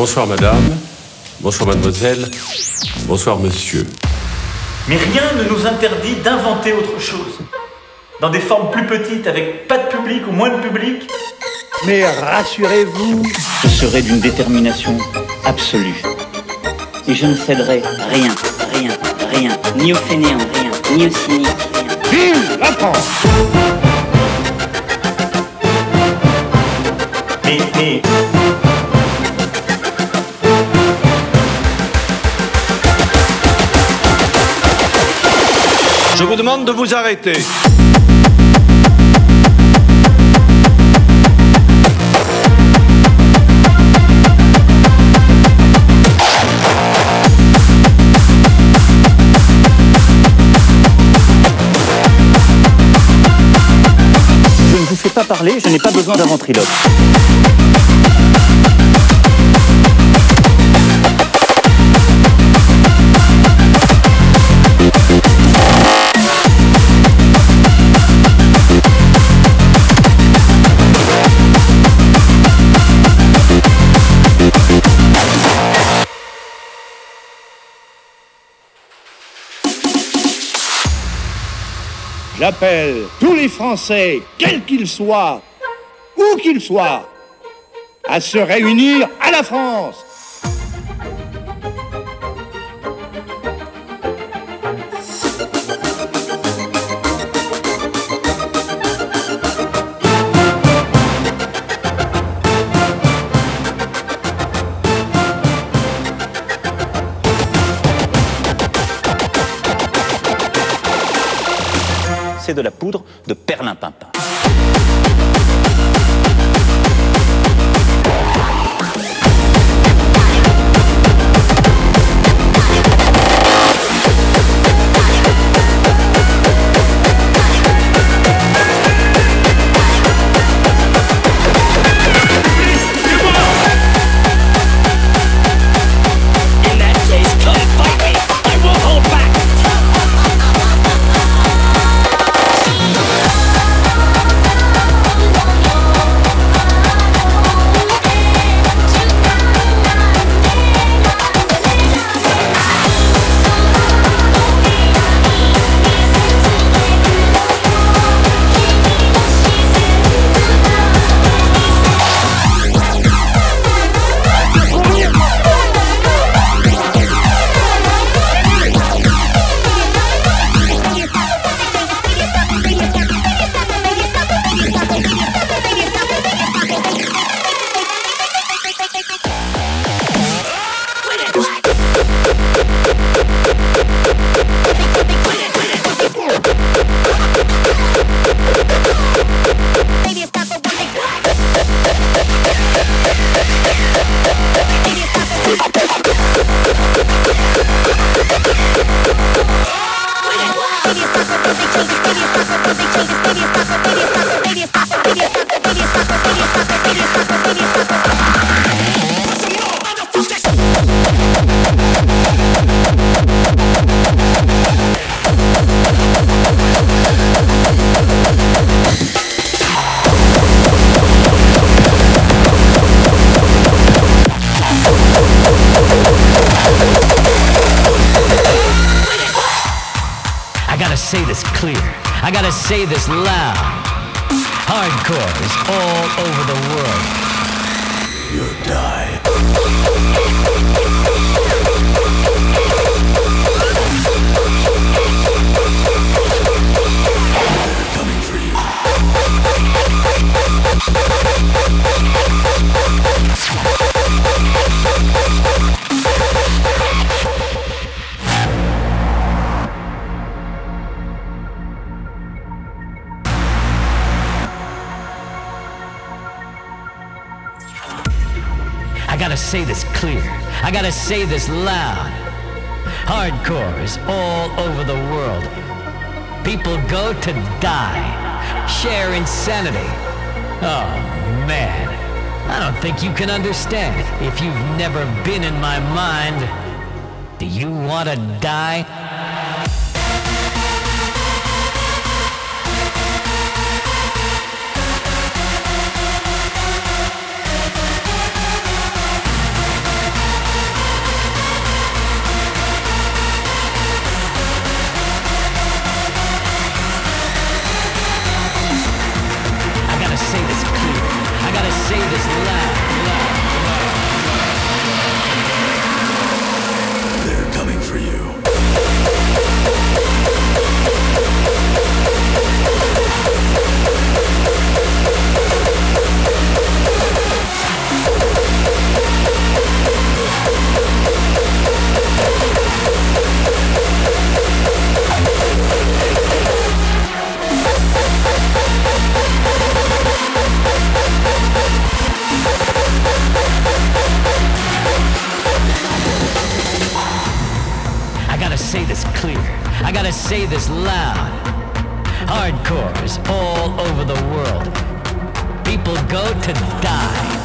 Bonsoir madame, bonsoir mademoiselle, bonsoir monsieur. Mais rien ne nous interdit d'inventer autre chose. Dans des formes plus petites, avec pas de public ou moins de public. Mais rassurez-vous, je serai d'une détermination absolue. Et je ne céderai rien, rien, rien, ni au fainéant, rien, ni au cynique, rien. vive la France Mais, mais Je vous demande de vous arrêter. Je ne vous fais pas parler, je n'ai pas besoin d'un ventriloque. J'appelle tous les Français, quels qu'ils soient, où qu'ils soient, à se réunir à la France. De la poudre de perlimpinpin. Clear. I gotta say this loud. Hardcore is all over the world. I gotta say this clear. I gotta say this loud. Hardcore is all over the world. People go to die, share insanity. Oh, man. I don't think you can understand. If you've never been in my mind, do you want to die? I gotta say this loud. Hardcores all over the world. People go to die.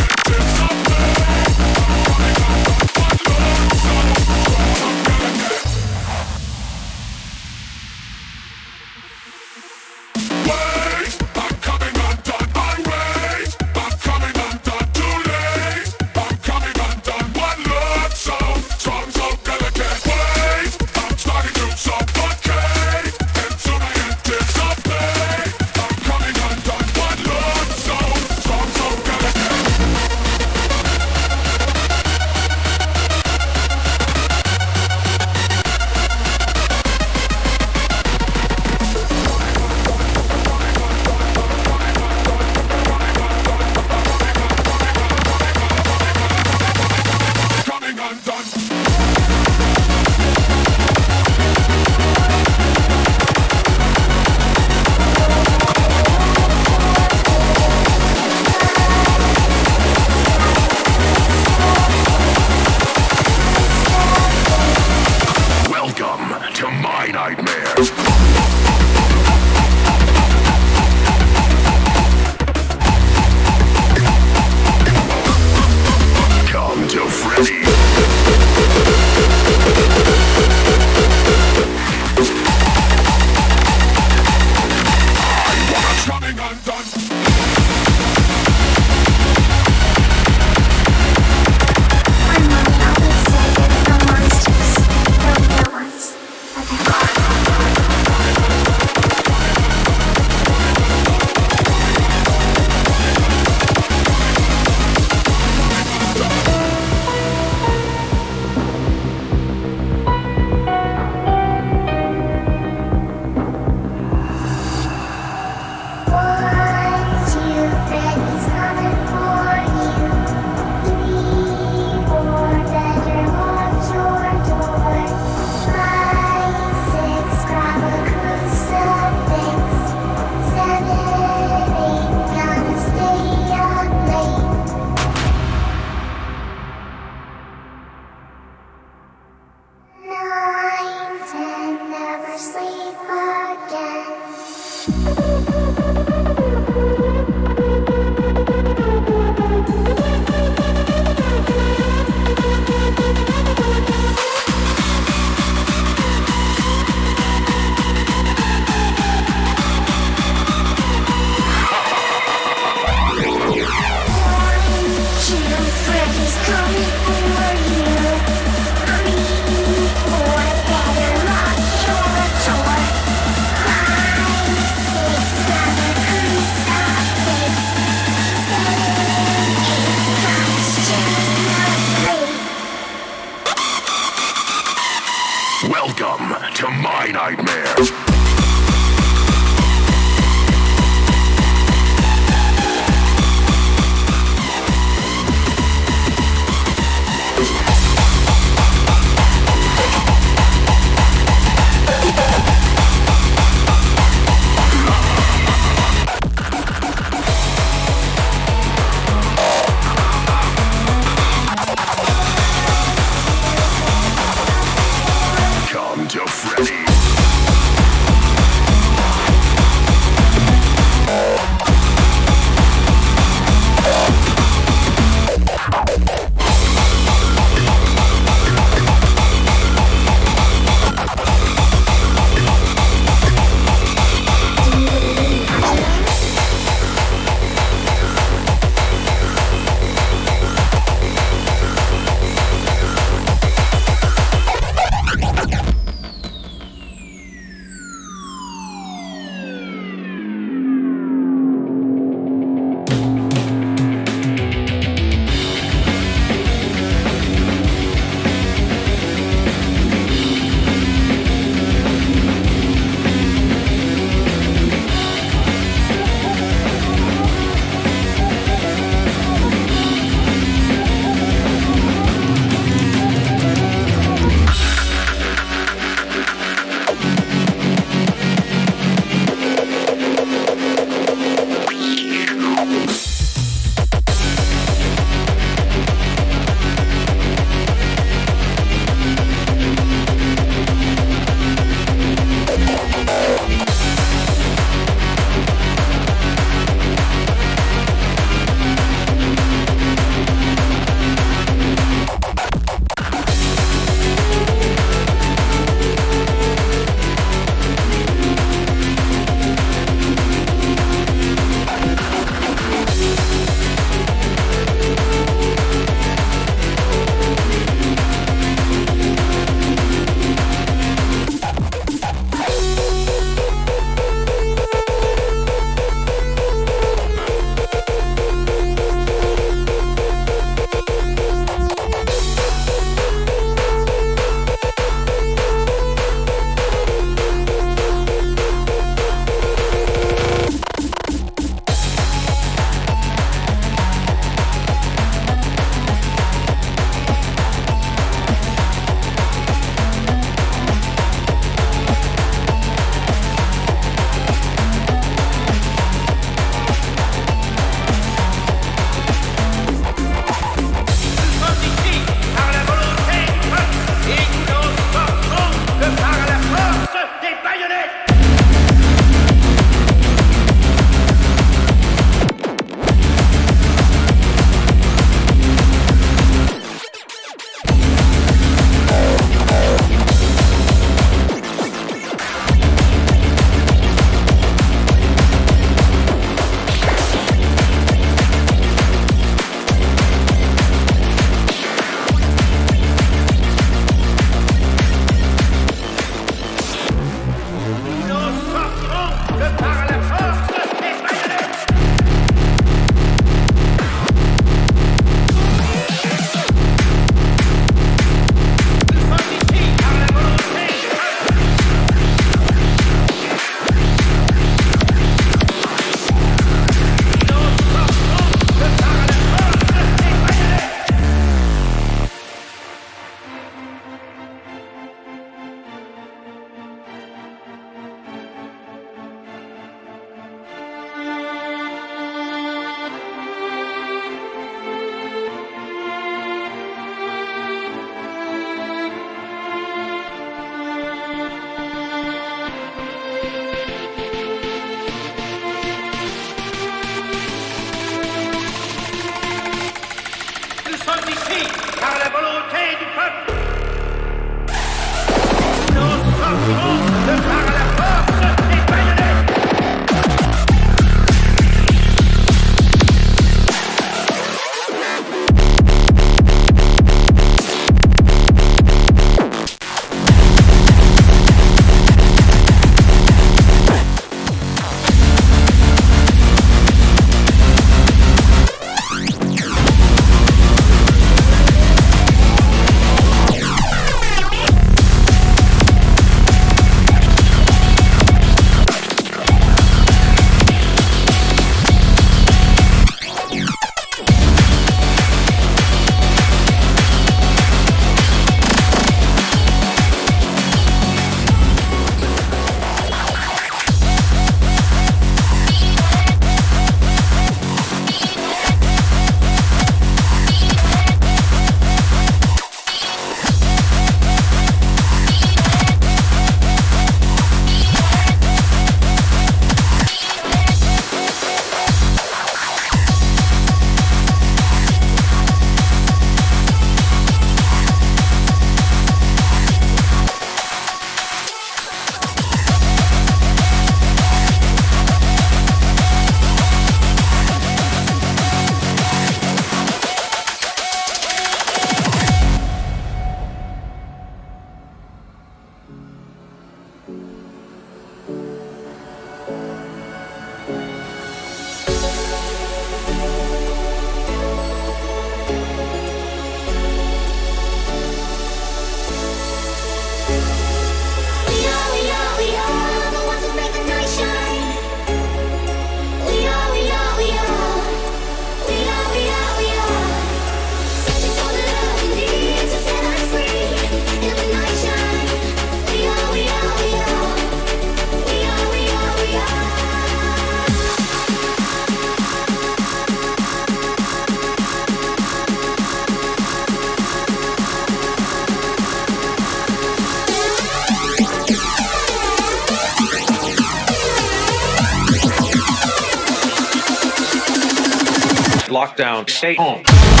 Lockdown. Stay home.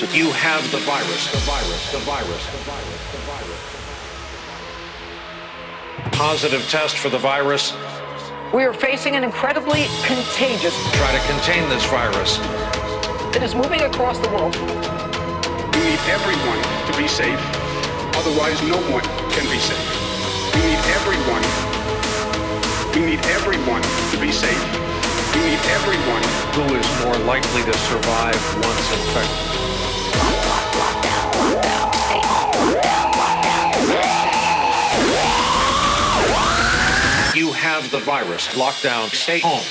Virus. It's You have the virus. The virus. The virus. The virus. The virus. Positive test for the virus. We are facing an incredibly contagious Try to contain this virus. It is moving across the world. We need everyone to be safe. Otherwise, no one can be safe. We need everyone. We need everyone to be safe. We need everyone. Who is more likely to survive once infected? You have the virus. Lockdown. Stay home.